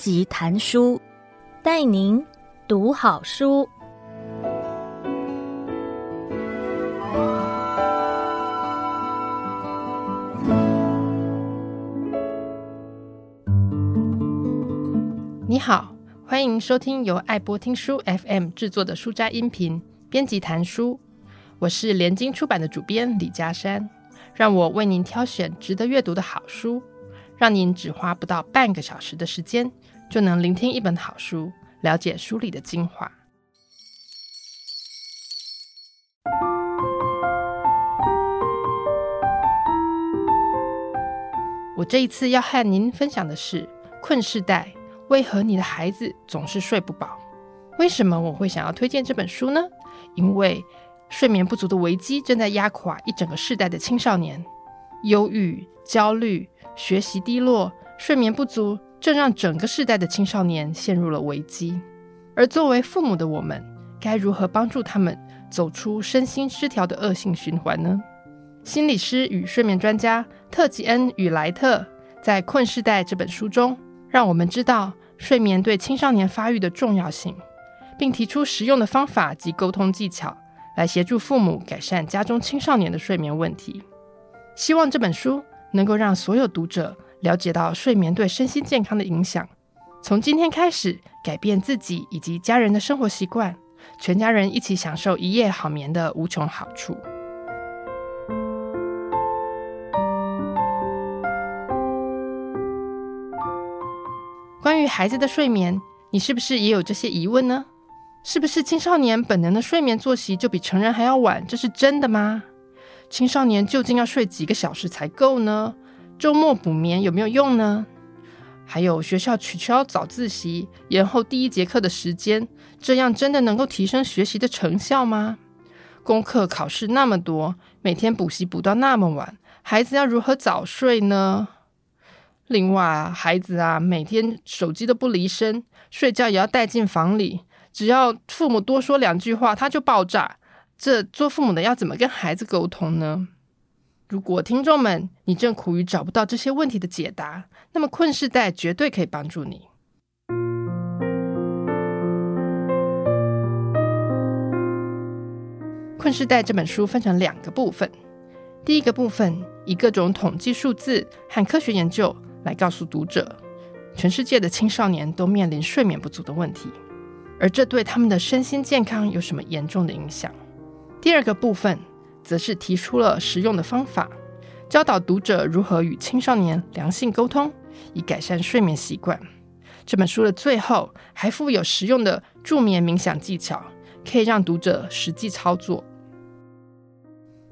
辑谈书，带您读好书。你好，欢迎收听由爱播听书 FM 制作的书斋音频编辑谈书，我是联经出版的主编李嘉珊，让我为您挑选值得阅读的好书，让您只花不到半个小时的时间，就能聆听一本好书，了解书里的精华。我这一次要和您分享的是《困世代》。为何你的孩子总是睡不饱？为什么我会想要推荐这本书呢？因为睡眠不足的危机正在压垮一整个世代的青少年，忧郁、焦虑、学习低落、睡眠不足，正让整个世代的青少年陷入了危机。而作为父母的我们，该如何帮助他们走出身心失调的恶性循环呢？心理师与睡眠专家特吉恩与莱特在《困世代》这本书中，让我们知道。睡眠对青少年发育的重要性，并提出实用的方法及沟通技巧，来协助父母改善家中青少年的睡眠问题。希望这本书能够让所有读者了解到睡眠对身心健康的影响，从今天开始改变自己以及家人的生活习惯，全家人一起享受一夜好眠的无穷好处。关于孩子的睡眠，你是不是也有这些疑问呢？是不是青少年本能的睡眠作息就比成人还要晚？这是真的吗？青少年究竟要睡几个小时才够呢？周末补眠有没有用呢？还有学校取消早自习，延后第一节课的时间，这样真的能够提升学习的成效吗？功课考试那么多，每天补习补到那么晚，孩子要如何早睡呢？另外，孩子啊，每天手机都不离身，睡觉也要带进房里。只要父母多说两句话，他就爆炸。这做父母的要怎么跟孩子沟通呢？如果听众们你正苦于找不到这些问题的解答，那么《困世代》绝对可以帮助你。《困世代》这本书分成两个部分，第一个部分以各种统计数字和科学研究。来告诉读者，全世界的青少年都面临睡眠不足的问题，而这对他们的身心健康有什么严重的影响？第二个部分则是提出了实用的方法，教导读者如何与青少年良性沟通，以改善睡眠习惯。这本书的最后还附有实用的助眠冥想技巧，可以让读者实际操作。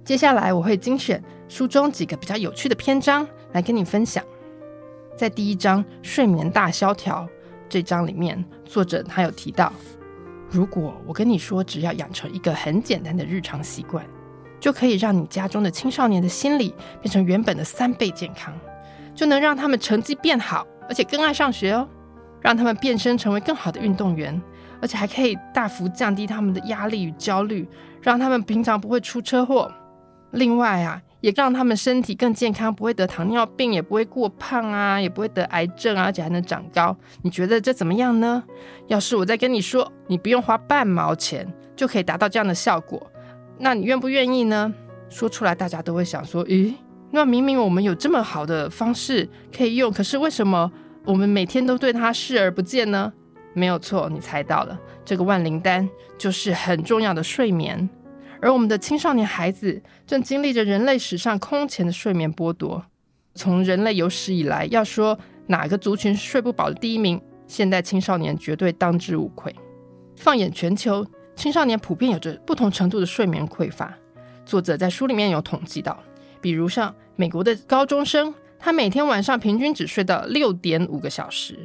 接下来我会精选书中几个比较有趣的篇章来跟你分享。在第一章“睡眠大萧条”这章里面，作者他有提到，如果我跟你说，只要养成一个很简单的日常习惯，就可以让你家中的青少年的心理变成原本的三倍健康，就能让他们成绩变好，而且更爱上学哦，让他们变身成为更好的运动员，而且还可以大幅降低他们的压力与焦虑，让他们平常不会出车祸。另外啊。也让他们身体更健康，不会得糖尿病，也不会过胖啊，也不会得癌症啊，而且还能长高。你觉得这怎么样呢？要是我再跟你说，你不用花半毛钱就可以达到这样的效果，那你愿不愿意呢？说出来大家都会想说，咦，那明明我们有这么好的方式可以用，可是为什么我们每天都对它视而不见呢？没有错，你猜到了，这个万灵丹就是很重要的睡眠。而我们的青少年孩子正经历着人类史上空前的睡眠剥夺。从人类有史以来，要说哪个族群睡不饱的第一名，现代青少年绝对当之无愧。放眼全球，青少年普遍有着不同程度的睡眠匮乏。作者在书里面有统计到，比如像美国的高中生，他每天晚上平均只睡到六点五个小时。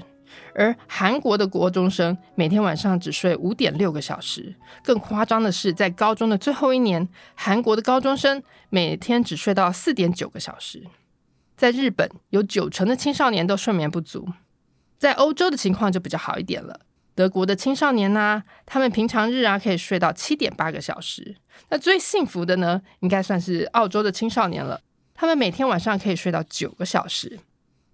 而韩国的国中生每天晚上只睡五点六个小时，更夸张的是，在高中的最后一年，韩国的高中生每天只睡到四点九个小时。在日本，有九成的青少年都睡眠不足。在欧洲的情况就比较好一点了，德国的青少年呢、他们平常日啊可以睡到七点八个小时。那最幸福的呢，应该算是澳洲的青少年了，他们每天晚上可以睡到九个小时。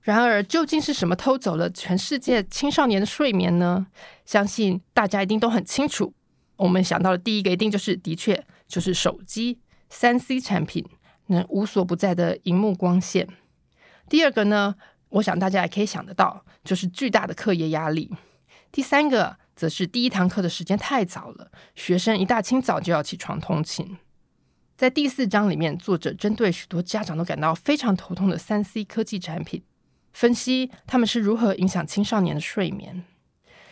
然而，究竟是什么偷走了全世界青少年的睡眠呢？相信大家一定都很清楚。我们想到的第一个，一定就是的确就是手机、三 C 产品，那无所不在的荧幕光线。第二个呢，我想大家也可以想得到，就是巨大的课业压力。第三个，则是第一堂课的时间太早了，学生一大清早就要起床通勤。在第四章里面，作者针对许多家长都感到非常头痛的三 C 科技产品，分析他们是如何影响青少年的睡眠。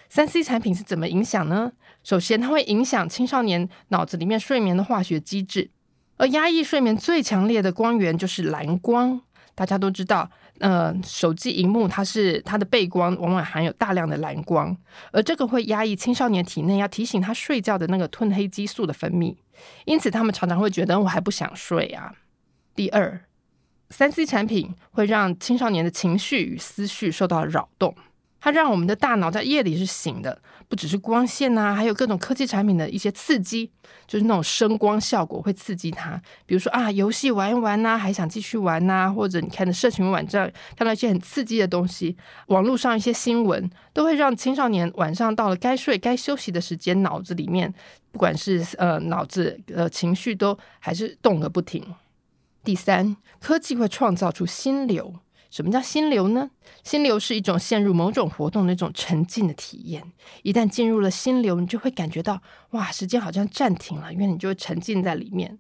三 C 产品是怎么影响呢？首先，它会影响青少年脑子里面睡眠的化学机制，而压抑睡眠最强烈的光源就是蓝光。大家都知道，呃，手机荧幕它是它的背光往往含有大量的蓝光，而这个会压抑青少年体内要提醒他睡觉的那个褪黑激素的分泌，因此他们常常会觉得我还不想睡啊。第二，三 C 产品会让青少年的情绪与思绪受到扰动。它让我们的大脑在夜里是醒的，不只是光线呐、还有各种科技产品的一些刺激，就是那种声光效果会刺激它。比如说啊，游戏玩一玩呐、还想继续玩呐、或者你看的社群网站看到一些很刺激的东西，网络上一些新闻，都会让青少年晚上到了该睡该休息的时间，脑子里面不管是呃脑子呃情绪都还是动个不停。第三，科技会创造出心流。什么叫心流呢？心流是一种陷入某种活动的一种沉浸的体验。一旦进入了心流，你就会感觉到哇，时间好像暂停了，因为你就会沉浸在里面。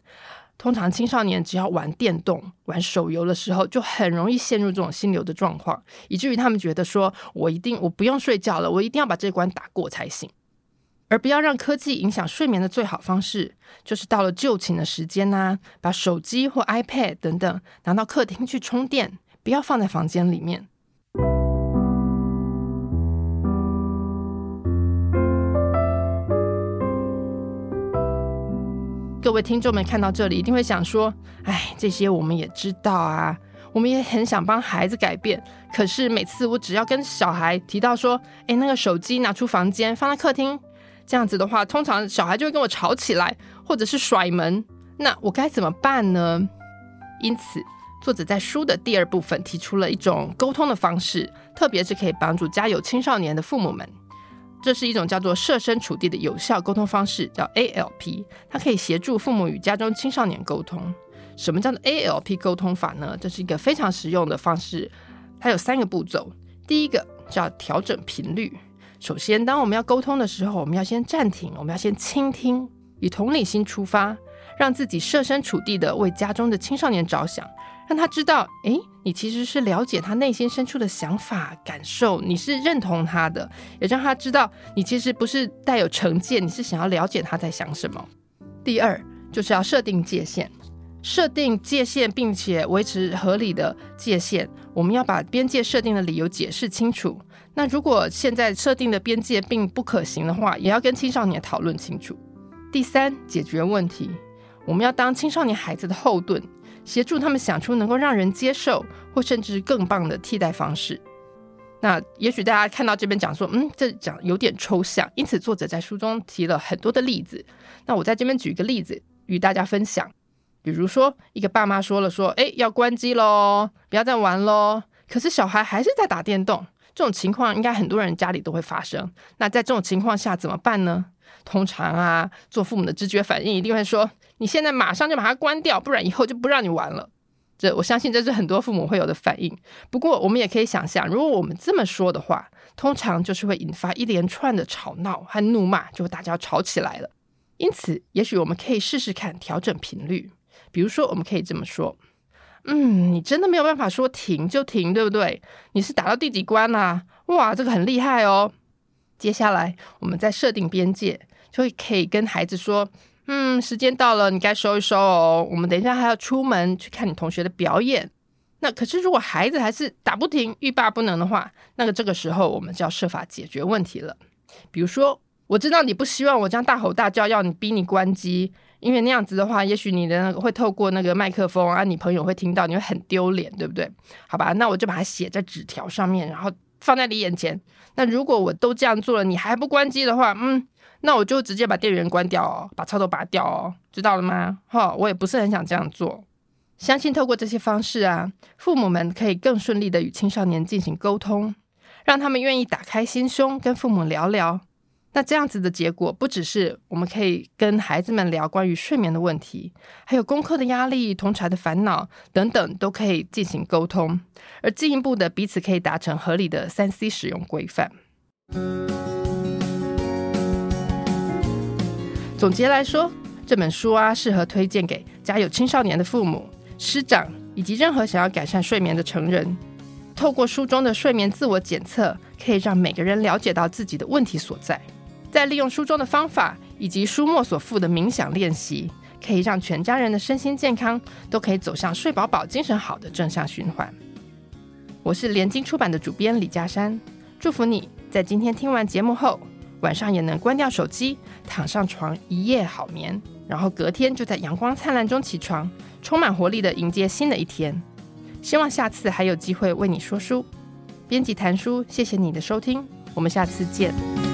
通常青少年只要玩电动、玩手游的时候，就很容易陷入这种心流的状况，以至于他们觉得说，我一定我不用睡觉了，我一定要把这关打过才行。而不要让科技影响睡眠的最好方式，就是到了就寝的时间呐、把手机或 iPad 等等拿到客厅去充电。不要放在房间里面。各位听众们看到这里，一定会想说：“哎，这些我们也知道啊，我们也很想帮孩子改变。可是每次我只要跟小孩提到说，哎，那个手机拿出房间，放在客厅，这样子的话，通常小孩就会跟我吵起来，或者是甩门。那我该怎么办呢？因此。”作者在书的第二部分提出了一种沟通的方式，特别是可以帮助家有青少年的父母们。这是一种叫做设身处地的有效沟通方式，叫 ALP。它可以协助父母与家中青少年沟通。什么叫做 ALP 沟通法呢？这是一个非常实用的方式。它有三个步骤。第一个叫调整频率。首先，当我们要沟通的时候，我们要先暂停，我们要先倾听，以同理心出发，让自己设身处地的为家中的青少年着想。让他知道，诶，你其实是了解他内心深处的想法、感受，你是认同他的，也让他知道，你其实不是带有成见，你是想要了解他在想什么。第二，就是要设定界限，设定界限，并且维持合理的界限。我们要把边界设定的理由解释清楚。那如果现在设定的边界并不可行的话，也要跟青少年讨论清楚。第三，解决问题，我们要当青少年孩子的后盾。协助他们想出能够让人接受或甚至更棒的替代方式。那也许大家看到这边讲说，嗯，这讲有点抽象，因此作者在书中提了很多的例子。那我在这边举一个例子与大家分享。比如说，一个爸妈说了说，诶，要关机喽，不要再玩喽。可是小孩还是在打电动，这种情况应该很多人家里都会发生。那在这种情况下怎么办呢？通常啊，做父母的直觉反应一定会说：“你现在马上就把它关掉，不然以后就不让你玩了。”这我相信这是很多父母会有的反应。不过我们也可以想象，如果我们这么说的话，通常就是会引发一连串的吵闹和怒骂，就会大家吵起来了。因此，也许我们可以试试看调整频率。比如说，我们可以这么说：“嗯，你真的没有办法说停就停，对不对？你是打到第几关啊？哇，这个很厉害哦。”接下来，我们再设定边界。就会可以跟孩子说，嗯，时间到了，你该收一收哦。我们等一下还要出门去看你同学的表演。那可是如果孩子还是打不停、欲罢不能的话，那个这个时候我们就要设法解决问题了。比如说，我知道你不希望我这样大吼大叫，要你逼你关机，因为那样子的话，也许你的那个会透过那个麦克风啊，你朋友会听到，你会很丢脸，对不对？好吧，那我就把它写在纸条上面，然后放在你眼前。那如果我都这样做了，你还不关机的话，嗯。那我就直接把电源关掉哦，把插头拔掉哦，知道了吗？哈，我也不是很想这样做。相信透过这些方式啊，父母们可以更顺利的与青少年进行沟通，让他们愿意打开心胸跟父母聊聊。那这样子的结果，不只是我们可以跟孩子们聊关于睡眠的问题，还有功课的压力、同侪的烦恼等等，都可以进行沟通，而进一步的彼此可以达成合理的三 C 使用规范。总结来说，这本书啊，适合推荐给家有青少年的父母、师长以及任何想要改善睡眠的成人。透过书中的睡眠自我检测，可以让每个人了解到自己的问题所在。再利用书中的方法以及书末所附的冥想练习，可以让全家人的身心健康都可以走向睡饱饱、精神好的正向循环。我是联经出版的主编李嘉珊，祝福你在今天听完节目后，晚上也能关掉手机，躺上床一夜好眠，然后隔天就在阳光灿烂中起床，充满活力的迎接新的一天。希望下次还有机会为你说书。编辑谈书，谢谢你的收听，我们下次见。